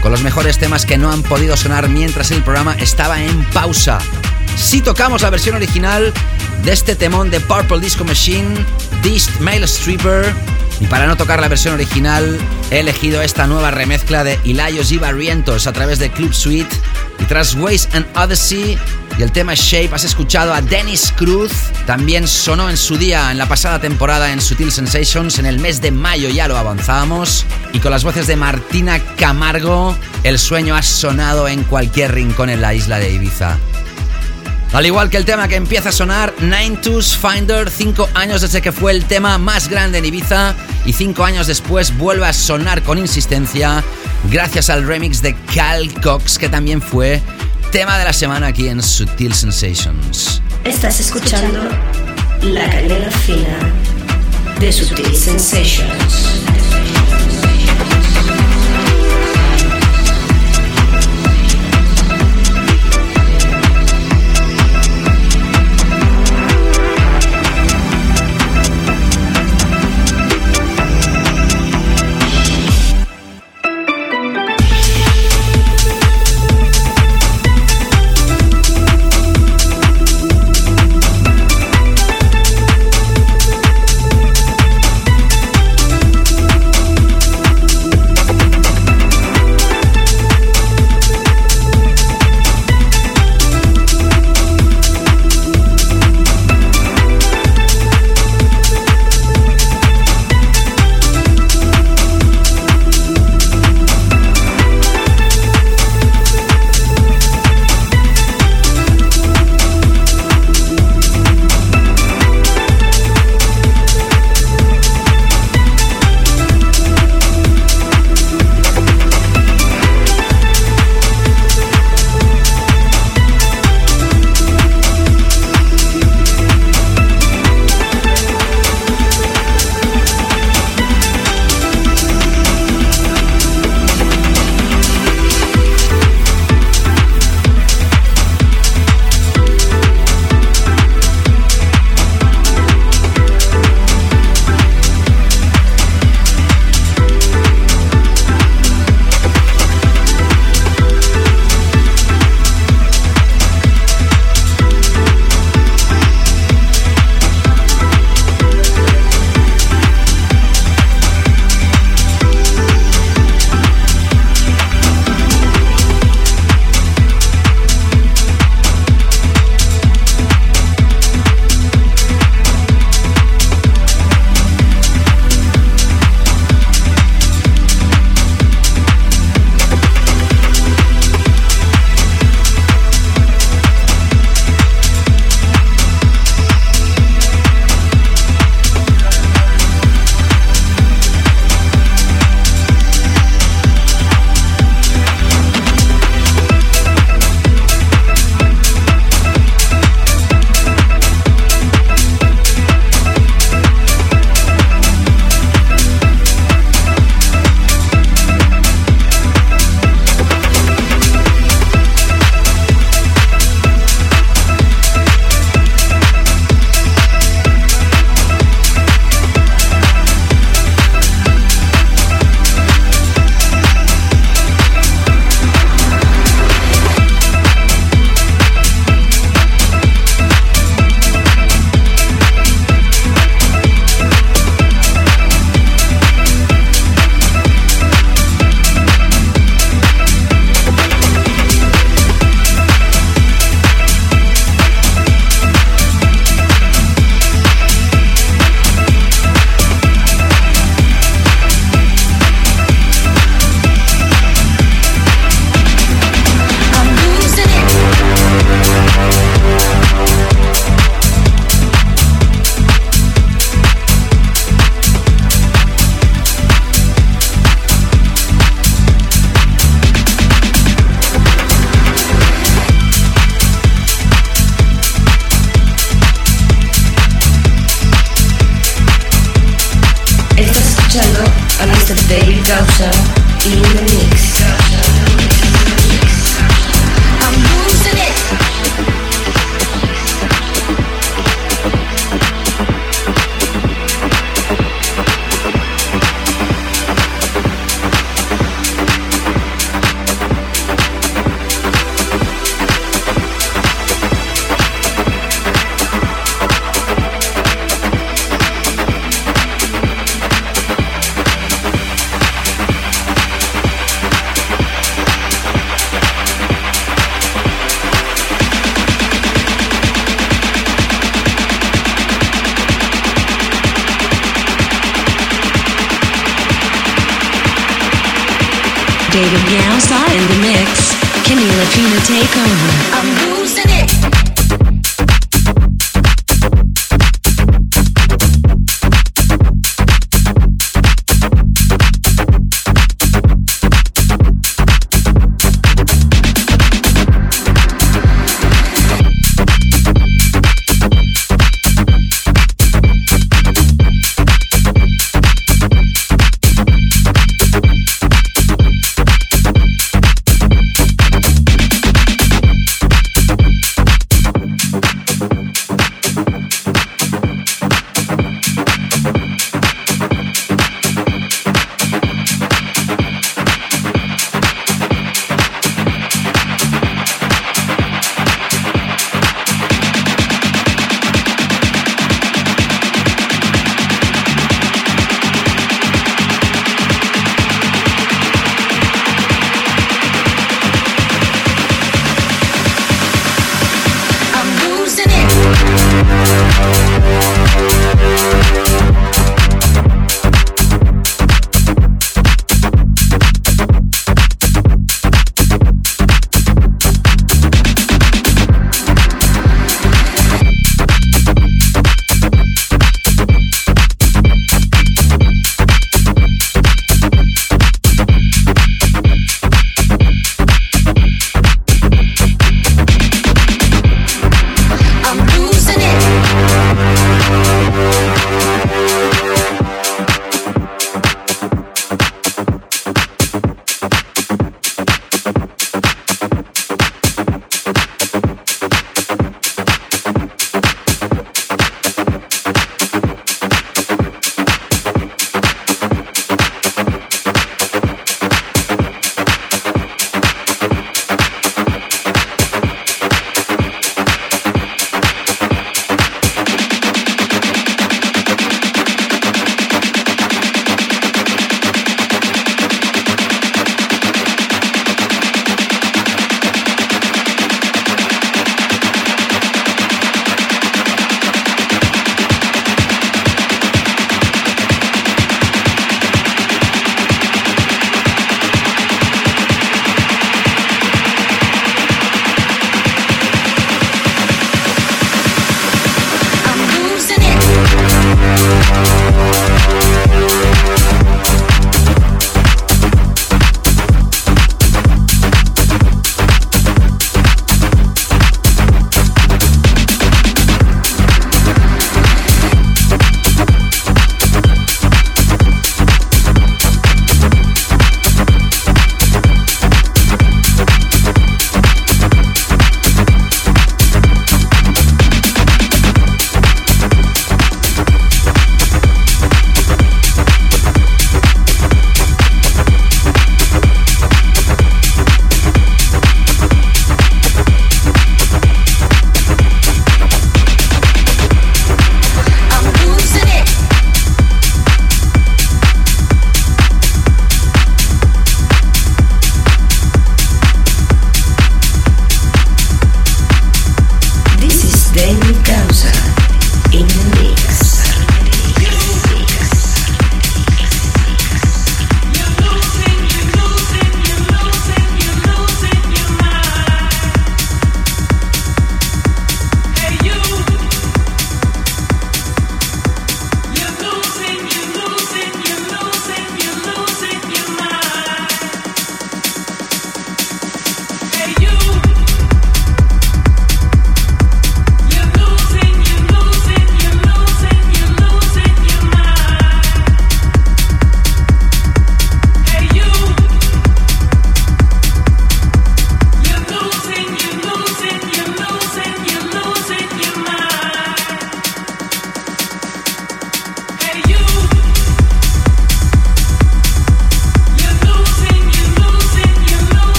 con los mejores temas que no han podido sonar mientras el programa estaba en pausa. Sí tocamos la versión original de este temón de Purple Disco Machine, This Male Stripper, y para no tocar la versión original, he elegido esta nueva remezcla de Ilayos y Barrientos a través de Club Suite. Y tras Ways and Odyssey y el tema Shape, has escuchado a Dennis Cruz. También sonó en su día, en la pasada temporada, en Sutil Sensations. En el mes de mayo ya lo avanzábamos. Y con las voces de Martina Camargo, el sueño ha sonado en cualquier rincón en la isla de Ibiza. Al igual que el tema que empieza a sonar, Nine Twos Finder, 5 años desde que fue el tema más grande en Ibiza y 5 años después vuelve a sonar con insistencia gracias al remix de Cal Cox que también fue tema de la semana aquí en Sutil Sensations. Estás escuchando La Canela Fina de Sutil Sensations.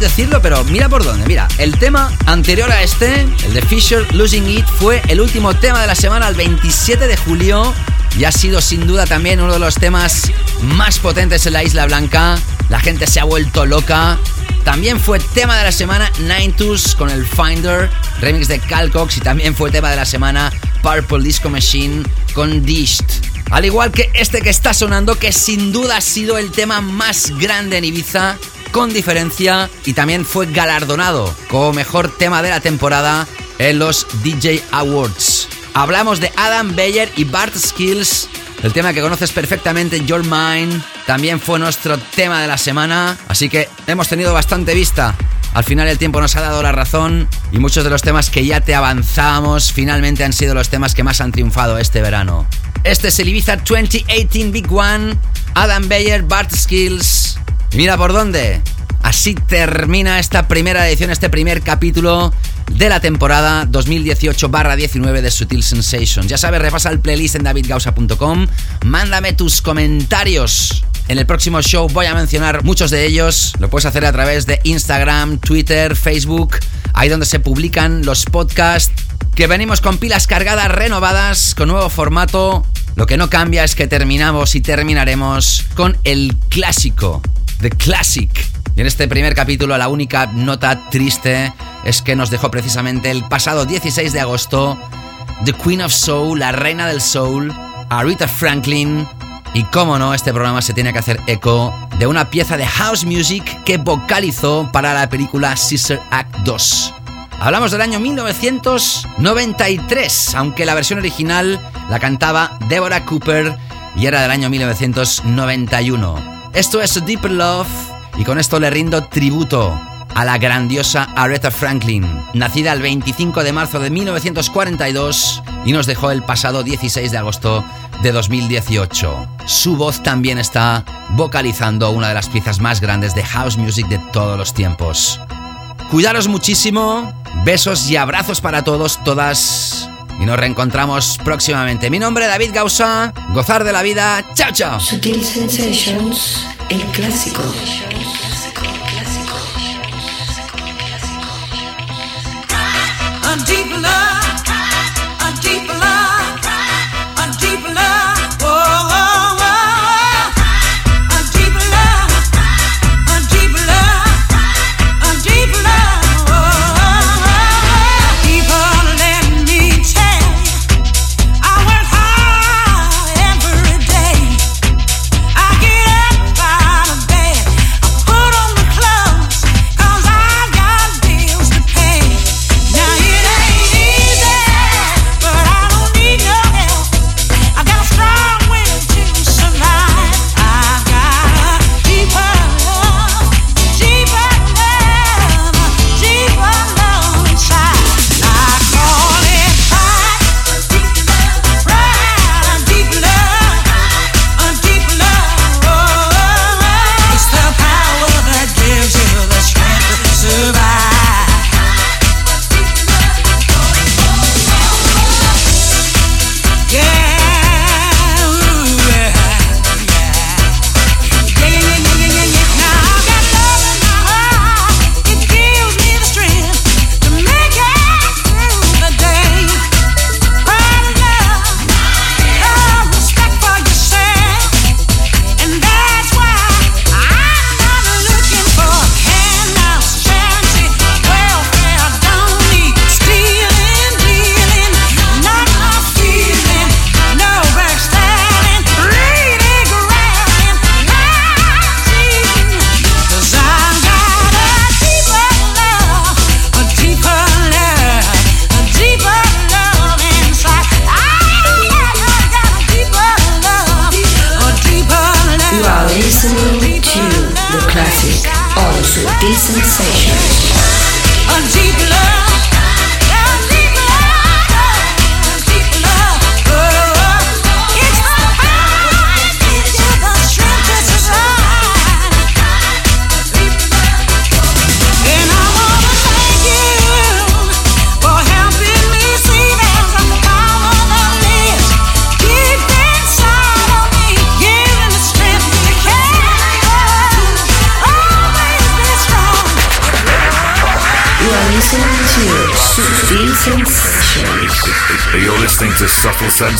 Decirlo, pero mira por dónde. Mira, el tema anterior a este, el de Fisher Losing It, fue el último tema de la semana, el 27 de julio. Y ha sido sin duda también uno de los temas más potentes en la Isla Blanca. La gente se ha vuelto loca. También fue tema de la semana Nintus con el Finder, remix de Calcox. Y también fue tema de la semana Purple Disco Machine con Dished. Al igual que este que está sonando, que sin duda ha sido el tema más grande en Ibiza, con diferencia, y también fue galardonado como mejor tema de la temporada en los DJ Awards. Hablamos de Adam Beyer y Bart Skills, el tema que conoces perfectamente, Your Mind, también fue nuestro tema de la semana, así que hemos tenido bastante vista. Al final el tiempo nos ha dado la razón y muchos de los temas que ya te avanzábamos finalmente han sido los temas que más han triunfado este verano. Este es el Ibiza 2018 Big One, Adam Beyer, Bart Skills. Mira por dónde. Así termina esta primera edición, este primer capítulo de la temporada 2018-19 de Sutil Sensations. Ya sabes, repasa el playlist en davidgausa.com. Mándame tus comentarios. En el próximo show voy a mencionar muchos de ellos. Lo puedes hacer a través de Instagram, Twitter, Facebook, ahí donde se publican los podcasts. Que venimos con pilas cargadas, renovadas, con nuevo formato. Lo que no cambia es que terminamos y terminaremos con el clásico, The Classic. Y en este primer capítulo la única nota triste es que nos dejó precisamente el pasado 16 de agosto The Queen of Soul, la reina del soul, Aretha Franklin. Y cómo no, este programa se tiene que hacer eco de una pieza de house music que vocalizó para la película Sister Act 2. Hablamos del año 1993, aunque la versión original la cantaba Deborah Cooper y era del año 1991. Esto es Deeper Love y con esto le rindo tributo a la grandiosa Aretha Franklin, nacida el 25 de marzo de 1942 y nos dejó el pasado 16 de agosto de 2018. Su voz también está vocalizando una de las piezas más grandes de house music de todos los tiempos. Cuidaros muchísimo, besos y abrazos para todos, todas. Y nos reencontramos próximamente. Mi nombre es David Gausa. Gozar de la vida. Chao, chao. Sutil Sensations, el clásico.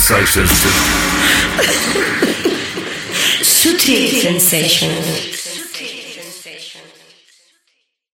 Sensations.